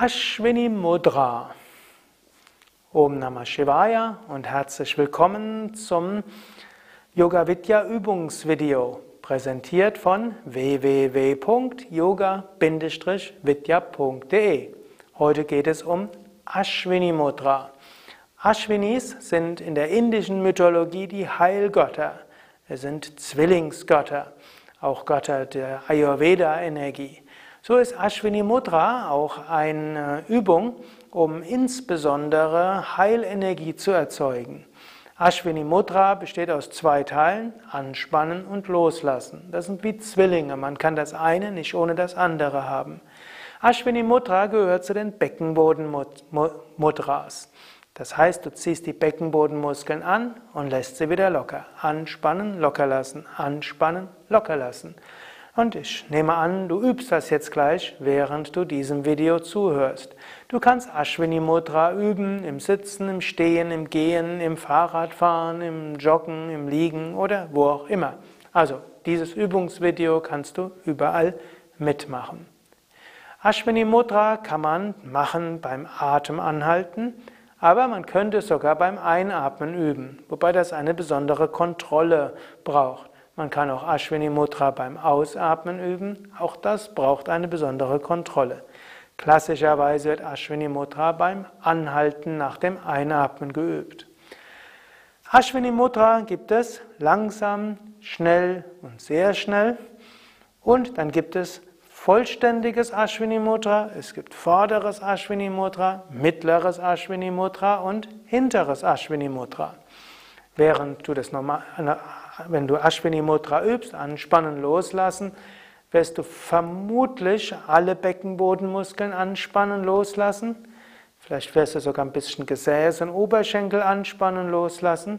Ashwini Mudra. Om Namah Shivaya und herzlich willkommen zum Yoga Vidya Übungsvideo, präsentiert von www.yoga-vidya.de. Heute geht es um Ashwini Mudra. Ashwinis sind in der indischen Mythologie die Heilgötter. Es sind Zwillingsgötter, auch Götter der Ayurveda-Energie. So ist Ashwini Mudra auch eine Übung, um insbesondere Heilenergie zu erzeugen. Ashwini Mudra besteht aus zwei Teilen, Anspannen und Loslassen. Das sind wie Zwillinge, man kann das eine nicht ohne das andere haben. Ashwini Mudra gehört zu den Beckenboden-Mudras. Das heißt, du ziehst die Beckenbodenmuskeln an und lässt sie wieder locker. Anspannen, locker lassen, anspannen, locker lassen. Und ich nehme an, du übst das jetzt gleich, während du diesem Video zuhörst. Du kannst Ashwini Mudra üben im Sitzen, im Stehen, im Gehen, im Fahrradfahren, im Joggen, im Liegen oder wo auch immer. Also, dieses Übungsvideo kannst du überall mitmachen. Ashwini Mudra kann man machen beim Atem anhalten, aber man könnte es sogar beim Einatmen üben, wobei das eine besondere Kontrolle braucht. Man kann auch Ashwini Mudra beim Ausatmen üben. Auch das braucht eine besondere Kontrolle. Klassischerweise wird Ashwini Mudra beim Anhalten nach dem Einatmen geübt. Ashwini Mudra gibt es langsam, schnell und sehr schnell. Und dann gibt es vollständiges Ashwini Mudra, es gibt vorderes Ashwini Mudra, mittleres Ashwini Mudra und hinteres Ashwini Mudra. Während du das normal, wenn du Ashwini Mudra übst, anspannen, loslassen, wirst du vermutlich alle Beckenbodenmuskeln anspannen, loslassen. Vielleicht wirst du sogar ein bisschen Gesäß und Oberschenkel anspannen, loslassen.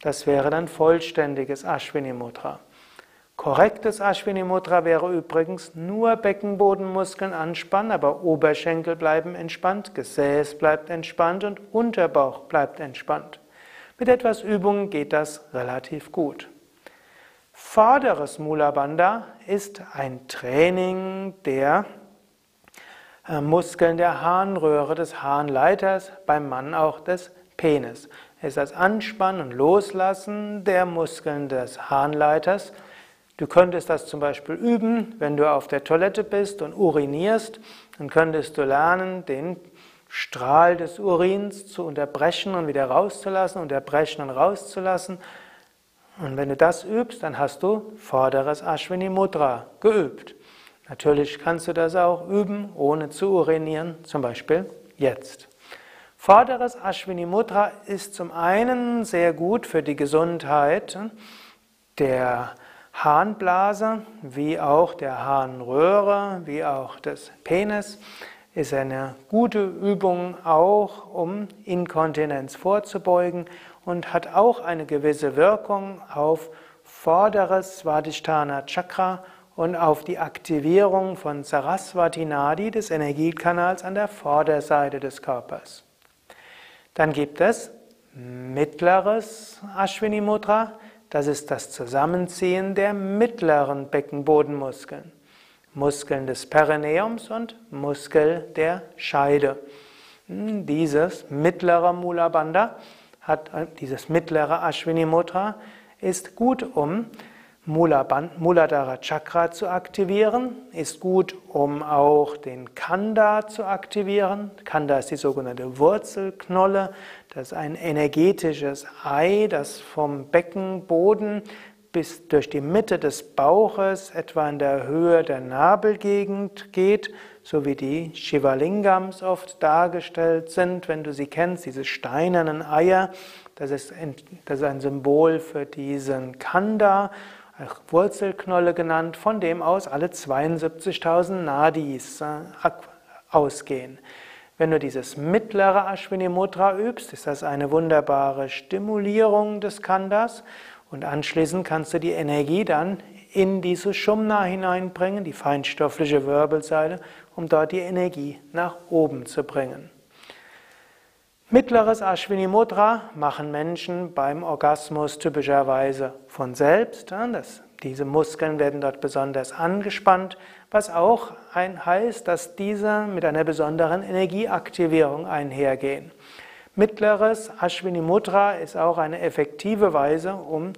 Das wäre dann vollständiges Ashwini Mudra. Korrektes Ashwini Mudra wäre übrigens nur Beckenbodenmuskeln anspannen, aber Oberschenkel bleiben entspannt, Gesäß bleibt entspannt und Unterbauch bleibt entspannt. Mit etwas Übung geht das relativ gut. Vorderes Mula Bandha ist ein Training der äh, Muskeln der Harnröhre, des Harnleiters, beim Mann auch des Penis. Es ist das Anspannen und Loslassen der Muskeln des Harnleiters. Du könntest das zum Beispiel üben, wenn du auf der Toilette bist und urinierst, dann könntest du lernen, den Strahl des Urins zu unterbrechen und wieder rauszulassen, unterbrechen und rauszulassen. Und wenn du das übst, dann hast du vorderes Ashwini Mudra geübt. Natürlich kannst du das auch üben, ohne zu urinieren, zum Beispiel jetzt. Vorderes Ashwini Mudra ist zum einen sehr gut für die Gesundheit der Harnblase, wie auch der Harnröhre, wie auch des Penis ist eine gute Übung auch, um Inkontinenz vorzubeugen und hat auch eine gewisse Wirkung auf vorderes Svadhisthana Chakra und auf die Aktivierung von Saraswati Nadi, des Energiekanals an der Vorderseite des Körpers. Dann gibt es mittleres Ashwini Mudra, das ist das Zusammenziehen der mittleren Beckenbodenmuskeln. Muskeln des Perineums und Muskel der Scheide. Hm, dieses mittlere Mula Bandha hat äh, dieses mittlere Ashwini Mudra ist gut, um Muladhara Chakra zu aktivieren, ist gut, um auch den Kanda zu aktivieren. Kanda ist die sogenannte Wurzelknolle. Das ist ein energetisches Ei, das vom Beckenboden bis durch die Mitte des Bauches, etwa in der Höhe der Nabelgegend geht, so wie die Shivalingams oft dargestellt sind, wenn du sie kennst, diese steinernen Eier. Das ist, ein, das ist ein Symbol für diesen Kanda, Wurzelknolle genannt, von dem aus alle 72.000 Nadis äh, ausgehen. Wenn du dieses mittlere Ashwini Mudra übst, ist das eine wunderbare Stimulierung des Kandas und anschließend kannst du die Energie dann in diese Shumna hineinbringen, die feinstoffliche Wirbelsäule, um dort die Energie nach oben zu bringen. Mittleres Ashwini Mudra machen Menschen beim Orgasmus typischerweise von selbst. Das Diese Muskeln werden dort besonders angespannt, was auch heißt, dass diese mit einer besonderen Energieaktivierung einhergehen. Mittleres Ashwini Mudra ist auch eine effektive Weise, um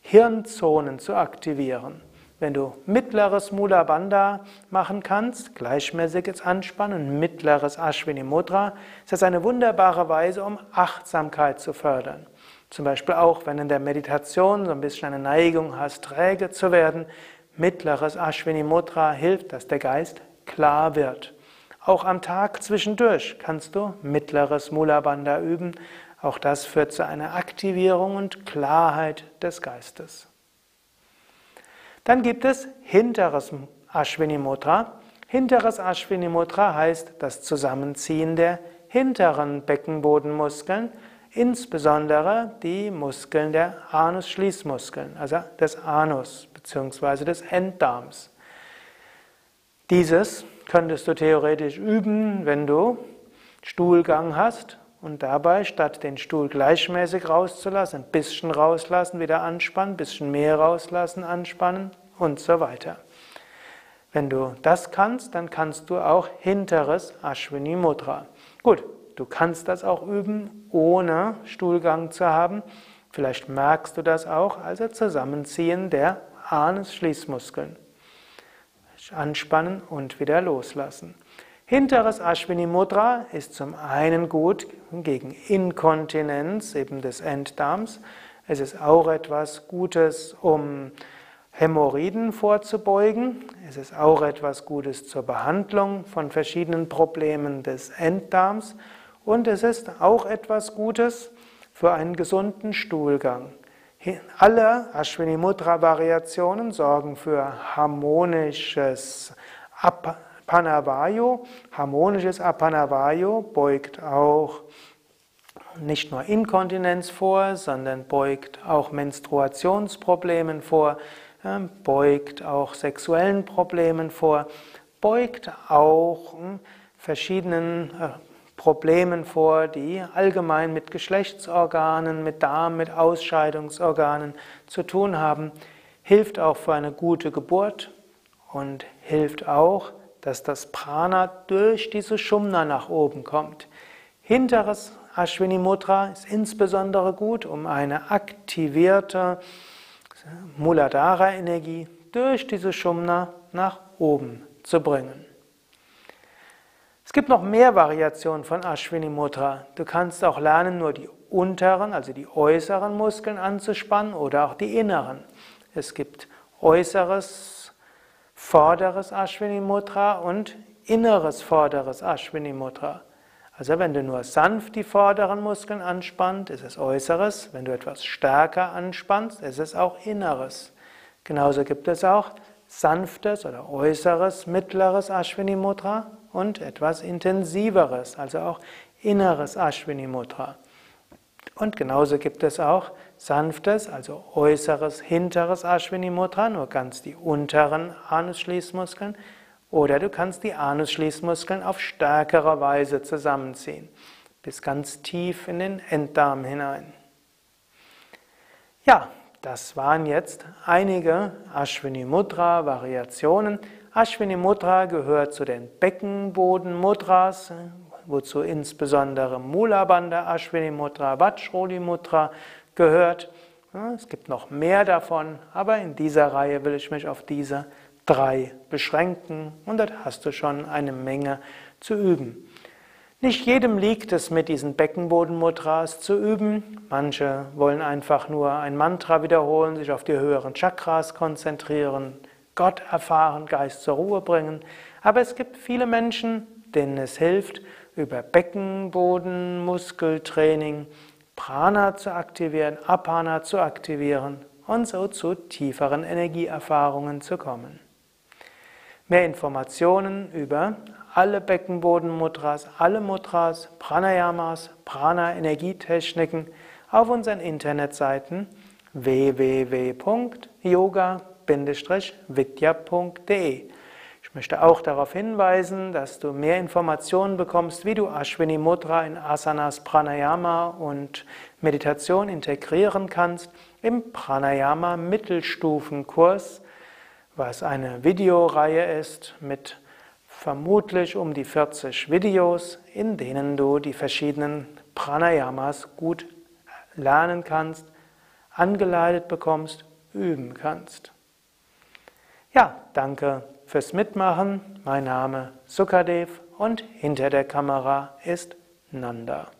Hirnzonen zu aktivieren. Wenn du mittleres Mula Bandha machen kannst, gleichmäßiges Anspannen, mittleres Ashwini Mudra, ist das eine wunderbare Weise, um Achtsamkeit zu fördern. Zum Beispiel auch, wenn in der Meditation so ein bisschen eine Neigung hast, träge zu werden, mittleres Ashwini Mudra hilft, dass der Geist klar wird. Auch am Tag zwischendurch kannst du mittleres Mula Bandha üben. Auch das führt zu einer Aktivierung und Klarheit des Geistes. Dann gibt es hinteres Ashwini Mudra. Hinteres Ashwini Mudra heißt das Zusammenziehen der hinteren Beckenbodenmuskeln, insbesondere die Muskeln der Anus-Schließmuskeln, also des Anus bzw. des Enddarms. Dieses könntest du theoretisch üben, wenn du Stuhlgang hast und dabei, statt den Stuhl gleichmäßig rauszulassen, ein bisschen rauslassen, wieder anspannen, ein bisschen mehr rauslassen, anspannen und so weiter. Wenn du das kannst, dann kannst du auch hinteres Ashwini Mudra. Gut, du kannst das auch üben, ohne Stuhlgang zu haben. Vielleicht merkst du das auch, also Zusammenziehen der Anus-Schließmuskeln. Anspannen und wieder loslassen. Hinteres Ashwini Mudra ist zum einen gut gegen Inkontinenz eben des Enddarms. Es ist auch etwas Gutes, um Hämorrhoiden vorzubeugen. Es ist auch etwas Gutes zur Behandlung von verschiedenen Problemen des Enddarms. Und es ist auch etwas Gutes für einen gesunden Stuhlgang. Alle Ashwini Mudra Variationen sorgen für harmonisches Abhalten Panavayo, harmonisches Apanavayo, beugt auch nicht nur Inkontinenz vor, sondern beugt auch Menstruationsproblemen vor, beugt auch sexuellen Problemen vor, beugt auch hm, verschiedenen äh, Problemen vor, die allgemein mit Geschlechtsorganen, mit Darm, mit Ausscheidungsorganen zu tun haben, hilft auch für eine gute Geburt und hilft auch dass das Prana durch diese Shumna nach oben kommt. Hinteres Ashwini Mudra ist insbesondere gut, um eine aktivierte Muladhara Energie durch diese Shumna nach oben zu bringen. Es gibt noch mehr Variationen von Ashwini Mudra. Du kannst auch lernen, nur die unteren, also die äußeren Muskeln anzuspannen oder auch die inneren. Es gibt äußeres vorderes Ashwini Mudra und inneres vorderes Ashwini Mudra. Also wenn du nur sanft die vorderen Muskeln anspannst, ist es äußeres. Wenn du etwas stärker anspannst, ist es auch inneres. Genauso gibt es auch sanftes oder äußeres, mittleres Ashwini Mudra und etwas intensiveres, also auch inneres Ashwini Mudra. Und genauso gibt es auch sanftes, also äußeres, hinteres Ashwini Mudra, nur ganz die unteren Anusschließmuskeln. Oder du kannst die Anusschließmuskeln auf stärkere Weise zusammenziehen, bis ganz tief in den Enddarm hinein. Ja, das waren jetzt einige Ashwini Mudra Variationen. Ashwini Mudra gehört zu den Beckenboden Mudras, wozu insbesondere Mula Bandha Ashwini Mudra, Vajroli Mudra gehört. Es gibt noch mehr davon, aber in dieser Reihe will ich mich auf diese drei beschränken und dort hast du schon eine Menge zu üben. Nicht jedem liegt es, mit diesen Beckenbodenmudras zu üben. Manche wollen einfach nur ein Mantra wiederholen, sich auf die höheren Chakras konzentrieren, Gott erfahren, Geist zur Ruhe bringen. Aber es gibt viele Menschen, denen es hilft, über Beckenbodenmuskeltraining Prana zu aktivieren, Apana zu aktivieren und so zu tieferen Energieerfahrungen zu kommen. Mehr Informationen über alle Beckenbodenmudras, alle Mudras, Pranayamas, Prana-Energietechniken auf unseren Internetseiten www.yoga-vidya.de Ich möchte auch darauf hinweisen, dass du mehr Informationen bekommst, wie du Ashwini Mudra in Asanas, Pranayama und Meditation integrieren kannst im Pranayama Mittelstufenkurs, was eine Videoreihe ist mit vermutlich um die 40 Videos, in denen du die verschiedenen Pranayamas gut lernen kannst, angeleitet bekommst, üben kannst. Ja, danke fürs Mitmachen. Mein Name Sukadev und hinter der Kamera ist Nanda.